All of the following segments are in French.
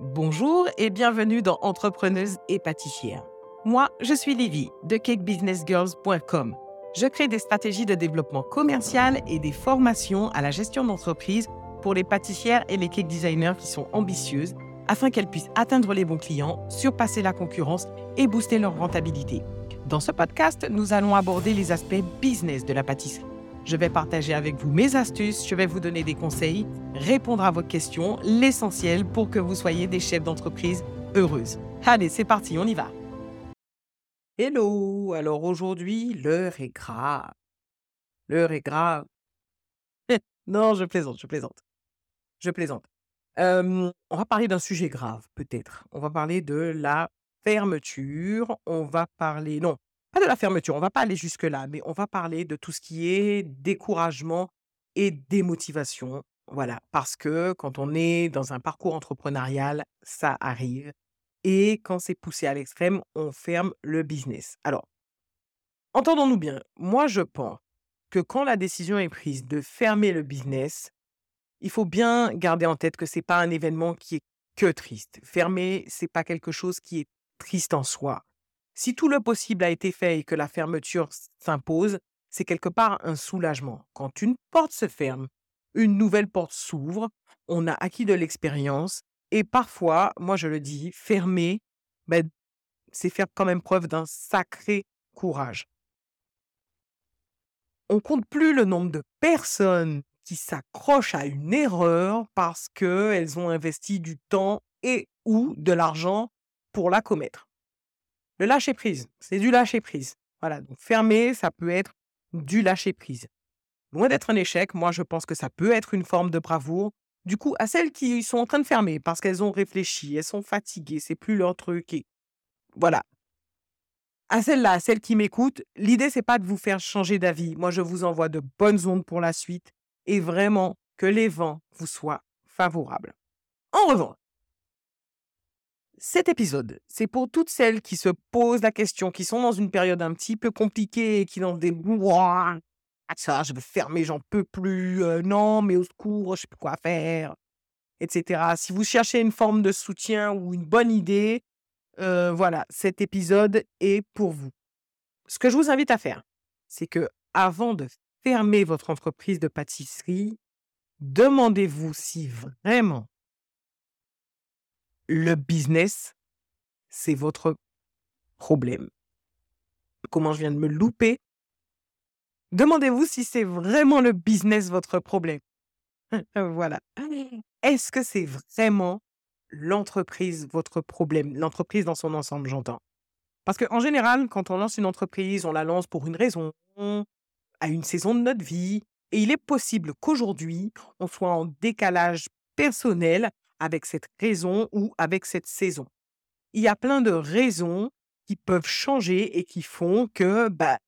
Bonjour et bienvenue dans Entrepreneuse et pâtissière. Moi, je suis Livy de cakebusinessgirls.com. Je crée des stratégies de développement commercial et des formations à la gestion d'entreprise pour les pâtissières et les cake designers qui sont ambitieuses afin qu'elles puissent atteindre les bons clients, surpasser la concurrence et booster leur rentabilité. Dans ce podcast, nous allons aborder les aspects business de la pâtisserie je vais partager avec vous mes astuces, je vais vous donner des conseils, répondre à vos questions, l'essentiel pour que vous soyez des chefs d'entreprise heureuses. Allez, c'est parti, on y va. Hello, alors aujourd'hui, l'heure est grave. L'heure est grave. non, je plaisante, je plaisante. Je plaisante. on va parler d'un sujet grave, peut-être. On va parler de la fermeture. On va parler, non, pas de la fermeture, on va pas aller jusque-là, mais on va parler de tout ce qui est découragement et démotivation. Voilà, parce que quand on est dans un parcours entrepreneurial, ça arrive. Et quand c'est poussé à l'extrême, on ferme le business. Alors, entendons-nous bien, moi je pense que quand la décision est prise de fermer le business, il faut bien garder en tête que ce n'est pas un événement qui est que triste. Fermer, c'est pas quelque chose qui est triste en soi. Si tout le possible a été fait et que la fermeture s'impose, c'est quelque part un soulagement. Quand une porte se ferme, une nouvelle porte s'ouvre, on a acquis de l'expérience et parfois, moi je le dis, fermer, ben, c'est faire quand même preuve d'un sacré courage. On compte plus le nombre de personnes qui s'accrochent à une erreur parce qu'elles ont investi du temps et ou de l'argent pour la commettre. Le lâcher prise, c'est du lâcher prise. Voilà, donc fermer, ça peut être du lâcher prise. Loin d'être un échec, moi je pense que ça peut être une forme de bravoure. Du coup, à celles qui sont en train de fermer parce qu'elles ont réfléchi, elles sont fatiguées, c'est plus leur truc et voilà. À celles-là, celles qui m'écoutent, l'idée c'est pas de vous faire changer d'avis. Moi, je vous envoie de bonnes ondes pour la suite et vraiment que les vents vous soient favorables. En revanche, cet épisode, c'est pour toutes celles qui se posent la question, qui sont dans une période un petit peu compliquée, qui dans des ah, ça, je veux fermer, j'en peux plus, euh, non, mais au secours, je sais plus quoi faire, etc. Si vous cherchez une forme de soutien ou une bonne idée, euh, voilà, cet épisode est pour vous. Ce que je vous invite à faire, c'est que avant de fermer votre entreprise de pâtisserie, demandez-vous si vraiment le business, c'est votre problème. Comment je viens de me louper? Demandez-vous si c'est vraiment le business votre problème. voilà. Est-ce que c'est vraiment l'entreprise votre problème? L'entreprise dans son ensemble, j'entends. Parce qu'en général, quand on lance une entreprise, on la lance pour une raison, à une saison de notre vie. Et il est possible qu'aujourd'hui, on soit en décalage personnel avec cette raison ou avec cette saison. Il y a plein de raisons qui peuvent changer et qui font que bah,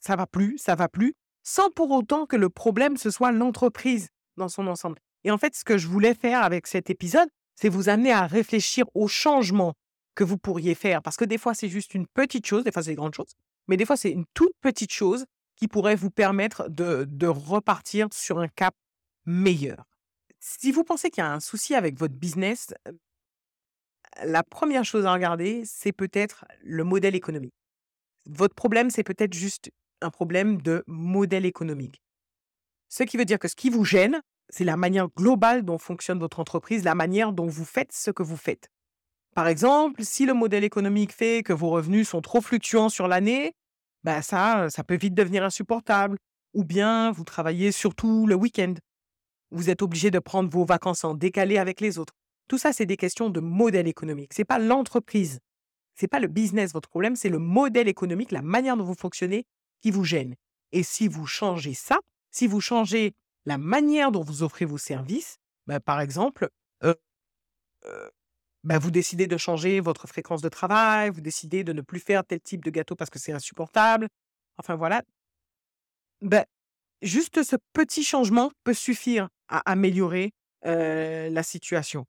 ça va plus, ça va plus, sans pour autant que le problème ce soit l'entreprise dans son ensemble. Et en fait, ce que je voulais faire avec cet épisode, c'est vous amener à réfléchir aux changements que vous pourriez faire. Parce que des fois, c'est juste une petite chose, des fois, c'est des grandes choses, mais des fois, c'est une toute petite chose qui pourrait vous permettre de repartir sur un cap meilleur. Si vous pensez qu'il y a un souci avec votre business, la première chose à regarder, c'est peut-être le modèle économique. Votre problème, c'est peut-être juste un problème de modèle économique. Ce qui veut dire que ce qui vous gêne, c'est la manière globale dont fonctionne votre entreprise, la manière dont vous faites ce que vous faites. Par exemple, si le modèle économique fait que vos revenus sont trop fluctuants sur l'année, bah ça, ça peut vite devenir insupportable. Ou bien vous travaillez surtout le week-end vous êtes obligé de prendre vos vacances en décalé avec les autres. Tout ça, c'est des questions de modèle économique. Ce n'est pas l'entreprise, ce n'est pas le business votre problème, c'est le modèle économique, la manière dont vous fonctionnez qui vous gêne. Et si vous changez ça, si vous changez la manière dont vous offrez vos services, bah, par exemple, euh, euh, bah, vous décidez de changer votre fréquence de travail, vous décidez de ne plus faire tel type de gâteau parce que c'est insupportable. Enfin voilà. Ben, juste ce petit changement peut suffire améliorer la situation.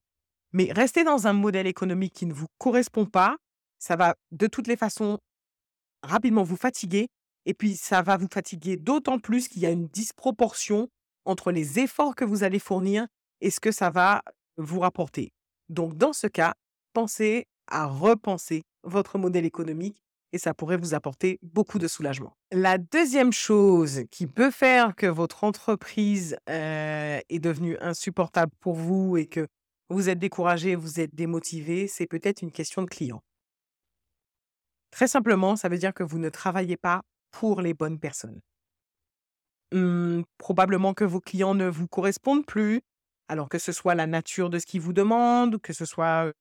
Mais rester dans un modèle économique qui ne vous correspond pas, ça va de toutes les façons rapidement vous fatiguer. Et puis, ça va vous fatiguer d'autant plus qu'il y a une disproportion entre les efforts que vous allez fournir et ce que ça va vous rapporter. Donc, dans ce cas, pensez à repenser votre modèle économique et ça pourrait vous apporter beaucoup de soulagement. La deuxième chose qui peut faire que votre entreprise euh, est devenue insupportable pour vous et que vous êtes découragé, vous êtes démotivé, c'est peut-être une question de client. Très simplement, ça veut dire que vous ne travaillez pas pour les bonnes personnes. Mmh, probablement que vos clients ne vous correspondent plus, alors que ce soit la nature de ce qu'ils vous demandent, que ce soit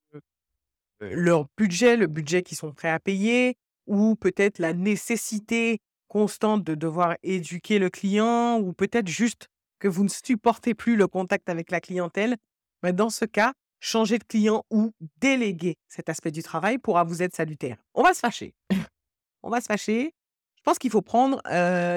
leur budget, le budget qu'ils sont prêts à payer, ou peut-être la nécessité constante de devoir éduquer le client, ou peut-être juste que vous ne supportez plus le contact avec la clientèle, mais dans ce cas, changer de client ou déléguer cet aspect du travail pourra vous être salutaire. On va se fâcher. On va se fâcher. Je pense qu'il faut prendre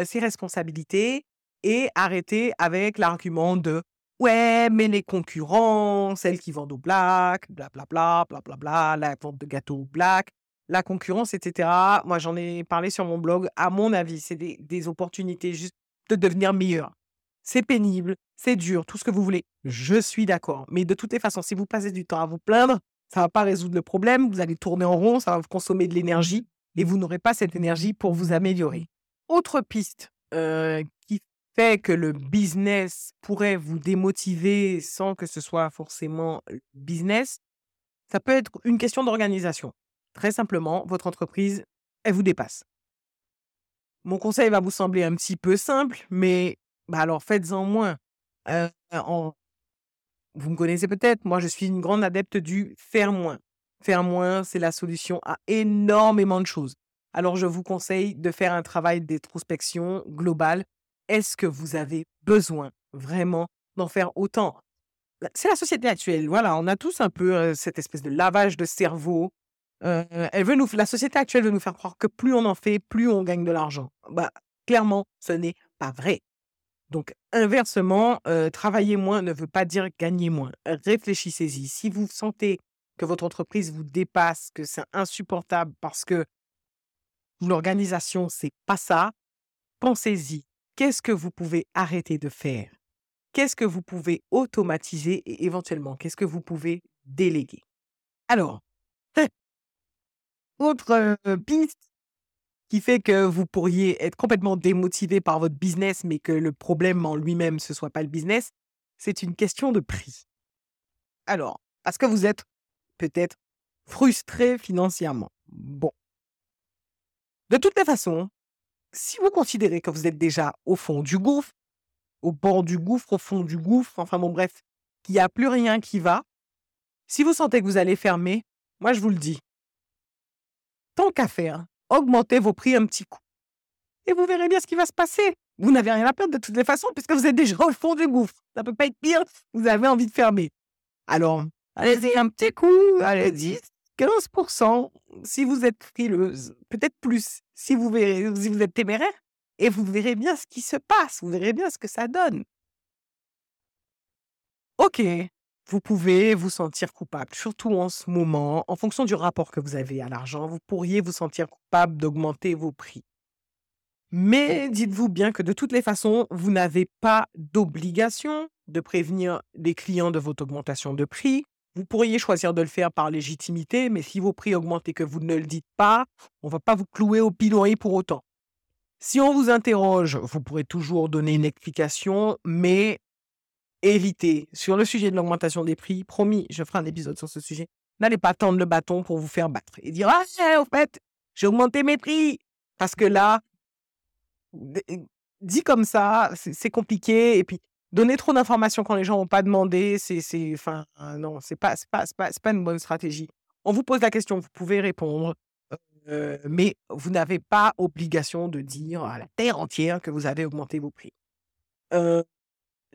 ses responsabilités et arrêter avec l'argument de ouais, mais les concurrents, celles qui vendent au black, blablabla, blablabla, la vente de gâteaux au black, la concurrence, etc. Moi, j'en ai parlé sur mon blog. À mon avis, c'est des, opportunités juste de devenir meilleur. C'est pénible, c'est dur, tout ce que vous voulez. Je suis d'accord. Mais de toutes les façons, si vous passez du temps à vous plaindre, ça ne va pas résoudre le problème. Vous allez tourner en rond, ça va vous consommer de l'énergie et vous n'aurez pas cette énergie pour vous améliorer. Autre piste qui fait que le business pourrait vous démotiver sans que ce soit forcément business, ça peut être une question d'organisation. Très simplement, votre entreprise, elle vous dépasse. Mon conseil va vous sembler un petit peu simple, mais bah alors faites-en moins. vous me connaissez peut-être, moi je suis une grande adepte du faire moins. Faire moins, c'est la solution à énormément de choses. Alors je vous conseille de faire un travail d'introspection globale. Est-ce que vous avez besoin vraiment d'en faire autant? C'est la société actuelle. Voilà, on a tous un peu cette espèce de lavage de cerveau elle veut nous, la société actuelle veut nous faire croire que plus on en fait, plus on gagne de l'argent. Bah, clairement, ce n'est pas vrai. Donc, inversement, travailler moins ne veut pas dire gagner moins. Réfléchissez-y. Si vous sentez que votre entreprise vous dépasse, que c'est insupportable parce que l'organisation, c'est pas ça, pensez-y. Qu'est-ce que vous pouvez arrêter de faire? Qu'est-ce que vous pouvez automatiser et éventuellement, qu'est-ce que vous pouvez déléguer? Alors, autre piste qui fait que vous pourriez être complètement démotivé par votre business, mais que le problème en lui-même, ce soit pas le business, c'est une question de prix. Alors, parce que vous êtes peut-être frustré financièrement. Bon. De toutes les façons, si vous considérez que vous êtes déjà au fond du gouffre, au bord du gouffre, au fond du gouffre, enfin bon bref, qu'il n'y a plus rien qui va, si vous sentez que vous allez fermer, moi je vous le dis, tant qu'à faire, augmentez vos prix un petit coup. Et vous verrez bien ce qui va se passer. Vous n'avez rien à perdre de toutes les façons, puisque vous êtes déjà au fond du gouffre. Ça ne peut pas être pire. Vous avez envie de fermer. Alors, allez-y un petit coup, allez-y, 15%. Si vous êtes frileuse, peut-être plus, si vous, verrez, si vous êtes téméraire, et vous verrez bien ce qui se passe, vous verrez bien ce que ça donne. Ok, vous pouvez vous sentir coupable, surtout en ce moment, en fonction du rapport que vous avez à l'argent, vous pourriez vous sentir coupable d'augmenter vos prix. Mais dites-vous bien que de toutes les façons, vous n'avez pas d'obligation de prévenir les clients de votre augmentation de prix. Vous pourriez choisir de le faire par légitimité, mais si vos prix augmentent et que vous ne le dites pas, on ne va pas vous clouer au pilori pour autant. Si on vous interroge, vous pourrez toujours donner une explication, mais évitez, sur le sujet de l'augmentation des prix, promis, je ferai un épisode sur ce sujet, n'allez pas tendre le bâton pour vous faire battre et dire Ah, au fait, j'ai augmenté mes prix. Parce que là, dit comme ça, c'est compliqué. Et puis, donner trop d'informations quand les gens n'ont pas demandé, c'est, enfin, non, c'est pas, pas, pas, pas, une bonne stratégie. On vous pose la question, vous pouvez répondre, euh, mais vous n'avez pas obligation de dire à la terre entière que vous avez augmenté vos prix. Euh,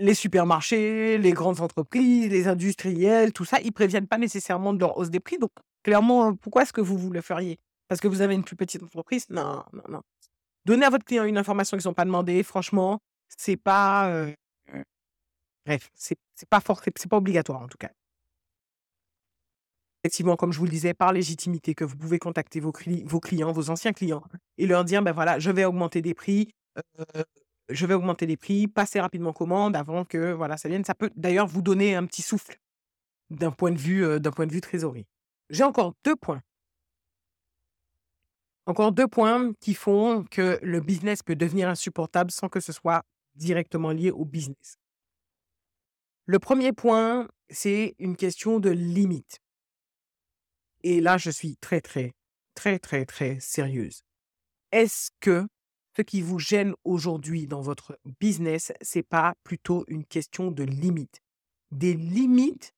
les supermarchés, les grandes entreprises, les industriels, tout ça, ils préviennent pas nécessairement de leur hausse des prix. Donc, clairement, pourquoi est-ce que vous vous le feriez? Parce que vous avez une plus petite entreprise? Non, non, non. Donnez à votre client une information qu'ils n'ont pas demandé, franchement, c'est pas. Euh, bref, c'est pas c'est pas obligatoire en tout cas. Effectivement, comme je vous le disais, par légitimité, que vous pouvez contacter vos, vos clients, vos anciens clients, et leur dire, ben voilà, je vais augmenter des prix, euh, je vais augmenter les prix, passer rapidement commande avant que voilà, ça vienne. Ça peut d'ailleurs vous donner un petit souffle. d'un point de vue, d'un point de vue trésorerie. J'ai encore deux points. Encore deux points qui font que le business peut devenir insupportable sans que ce soit directement lié au business. Le premier point, c'est une question de limite. Et là, je suis très, très, très, très, très sérieuse. Est-ce que ce qui vous gêne aujourd'hui dans votre business, c'est pas plutôt une question de limite Des limites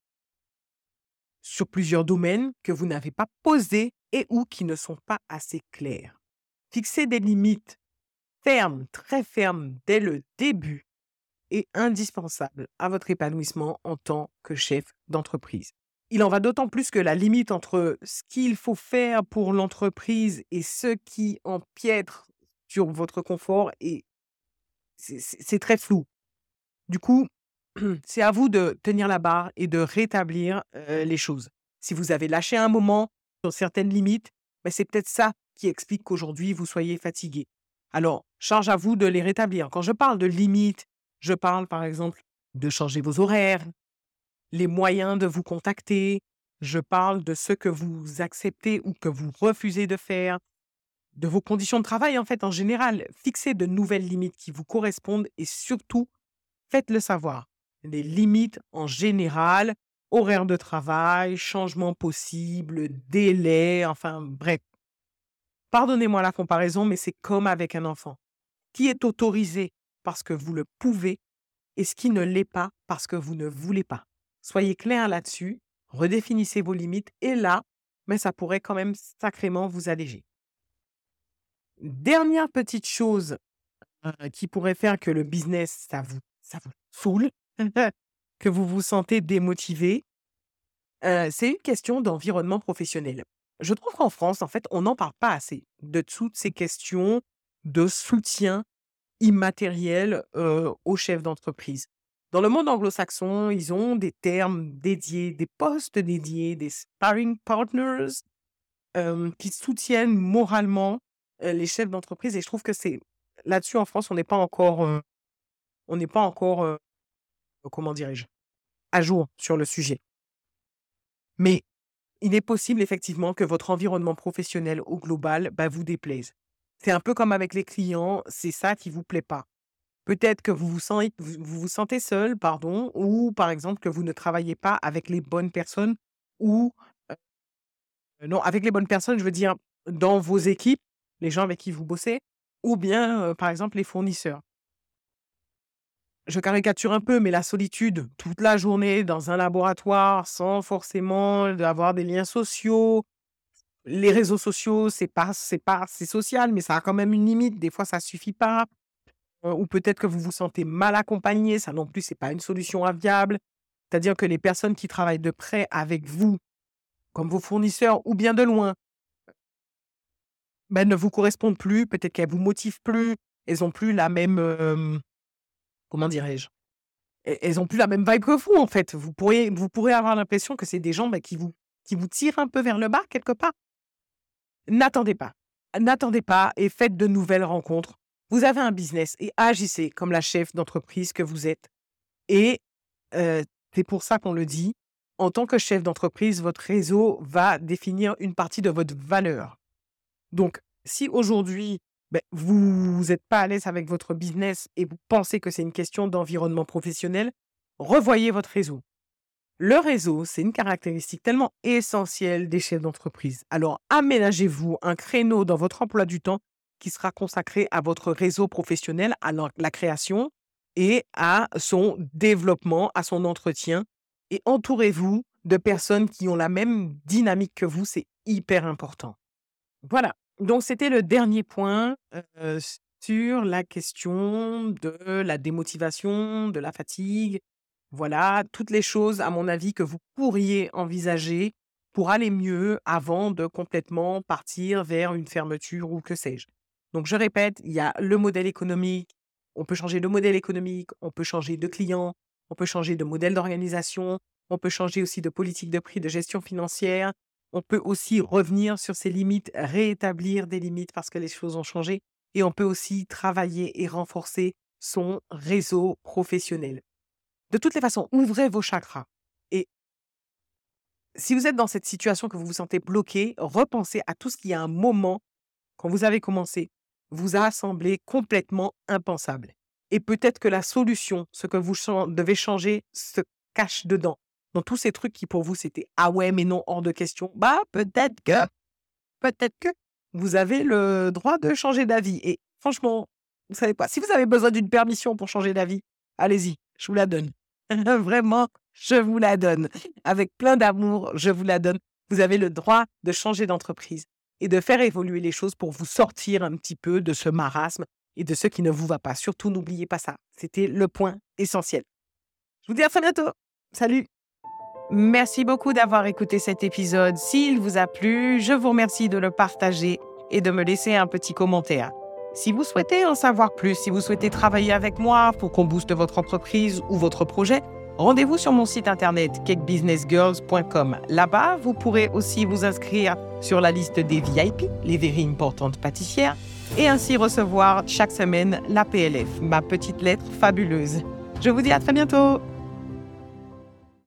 sur plusieurs domaines que vous n'avez pas posées et ou qui ne sont pas assez claires. Fixer des limites fermes, très fermes dès le début est indispensable à votre épanouissement en tant que chef d'entreprise. Il en va d'autant plus que la limite entre ce qu'il faut faire pour l'entreprise et ce qui empiètre sur votre confort est c'est très flou. Du coup, c'est à vous de tenir la barre et de rétablir les choses. Si vous avez lâché un moment sur certaines limites, ben, c'est peut-être ça qui explique qu'aujourd'hui vous soyez fatigué. Alors, charge à vous de les rétablir. Quand je parle de limites, je parle par exemple de changer vos horaires, les moyens de vous contacter, je parle de ce que vous acceptez ou que vous refusez de faire, de vos conditions de travail en fait en général. Fixez de nouvelles limites qui vous correspondent et surtout, faites-le savoir les limites en général, horaire de travail, changement possible, délai, enfin bref. Pardonnez-moi la comparaison, mais c'est comme avec un enfant qui est autorisé parce que vous le pouvez et ce qui ne l'est pas parce que vous ne voulez pas. Soyez clair là-dessus, redéfinissez vos limites et là, mais ça pourrait quand même sacrément vous alléger. Dernière petite chose euh, qui pourrait faire que le business, ça vous, ça vous que vous vous sentez démotivé, c'est une question d'environnement professionnel. Je trouve qu'en France, en fait, on n'en parle pas assez de toutes ces questions de soutien immatériel aux chefs d'entreprise. Dans le monde anglo-saxon, ils ont des termes dédiés, des postes dédiés, des sparring partners qui soutiennent moralement les chefs d'entreprise. Et je trouve que c'est là-dessus en France, on n'est pas encore, on n'est pas encore comment dirais-je, à jour sur le sujet. Mais il est possible effectivement que votre environnement professionnel au global bah, vous déplaise. C'est un peu comme avec les clients, c'est ça qui vous plaît pas. Peut-être que vous vous, sentez, vous vous sentez seul, pardon, ou par exemple que vous ne travaillez pas avec les bonnes personnes, ou non, avec les bonnes personnes, je veux dire dans vos équipes, les gens avec qui vous bossez, ou bien par exemple les fournisseurs? Je caricature un peu, mais la solitude toute la journée dans un laboratoire sans forcément avoir des liens sociaux. Les réseaux sociaux, c'est pas, c'est pas, c'est social, mais ça a quand même une limite. Des fois, ça suffit pas. Ou peut-être que vous vous sentez mal accompagné. Ça non plus, c'est pas une solution viable. C'est-à-dire que les personnes qui travaillent de près avec vous, comme vos fournisseurs ou bien de loin, ben, ne vous correspondent plus. Peut-être qu'elles vous motivent plus. Elles ont plus la même, comment dirais-je? Elles ont plus la même vibe que vous, en fait. Vous pourriez, vous pourrez avoir l'impression que c'est des gens bah, qui, vous, qui vous tirent un peu vers le bas, quelque part. N'attendez pas. N'attendez pas et faites de nouvelles rencontres. Vous avez un business et agissez comme la chef d'entreprise que vous êtes. Et c'est pour ça qu'on le dit. En tant que chef d'entreprise, votre réseau va définir une partie de votre valeur. Donc, si aujourd'hui, ben, vous n'êtes pas à l'aise avec votre business et vous pensez que c'est une question d'environnement professionnel, revoyez votre réseau. Le réseau, c'est une caractéristique tellement essentielle des chefs d'entreprise. Alors, aménagez-vous un créneau dans votre emploi du temps qui sera consacré à votre réseau professionnel, à la création et à son développement, à son entretien. Et entourez-vous de personnes qui ont la même dynamique que vous, c'est hyper important. Voilà. Donc, c'était le dernier point sur la question de la démotivation, de la fatigue. Voilà, toutes les choses, à mon avis, que vous pourriez envisager pour aller mieux avant de complètement partir vers une fermeture ou que sais-je. Donc, je répète, il y a le modèle économique. On peut changer de modèle économique, on peut changer de client, on peut changer de modèle d'organisation, on peut changer aussi de politique de prix, de gestion financière, on peut aussi revenir sur ses limites, réétablir des limites parce que les choses ont changé. Et on peut aussi travailler et renforcer son réseau professionnel. De toutes les façons, ouvrez vos chakras et si vous êtes dans cette situation que vous vous sentez bloqué, repensez à tout ce qui, à un moment, quand vous avez commencé, vous a semblé complètement impensable. Et peut-être que la solution, ce que vous devez changer, se cache dedans. Dans tous ces trucs qui pour vous c'était ah ouais mais non hors de question. Bah peut-être que peut-être que vous avez le droit de changer d'avis. Et franchement, vous savez pas. Si vous avez besoin d'une permission pour changer d'avis, allez-y, je vous la donne. Vraiment, je vous la donne. Avec plein d'amour, je vous la donne. Vous avez le droit de changer d'entreprise et de faire évoluer les choses pour vous sortir un petit peu de ce marasme et de ce qui ne vous va pas. Surtout, n'oubliez pas ça. C'était le point essentiel. Je vous dis à très bientôt. Salut Merci beaucoup d'avoir écouté cet épisode. S'il vous a plu, je vous remercie de le partager et de me laisser un petit commentaire. Si vous souhaitez en savoir plus, si vous souhaitez travailler avec moi pour qu'on booste votre entreprise ou votre projet, rendez-vous sur mon site internet cakebusinessgirls.com. Là-bas, vous pourrez aussi vous inscrire sur la liste des VIP, les very importantes pâtissières, et ainsi recevoir chaque semaine la PLF, ma petite lettre fabuleuse. Je vous dis à très bientôt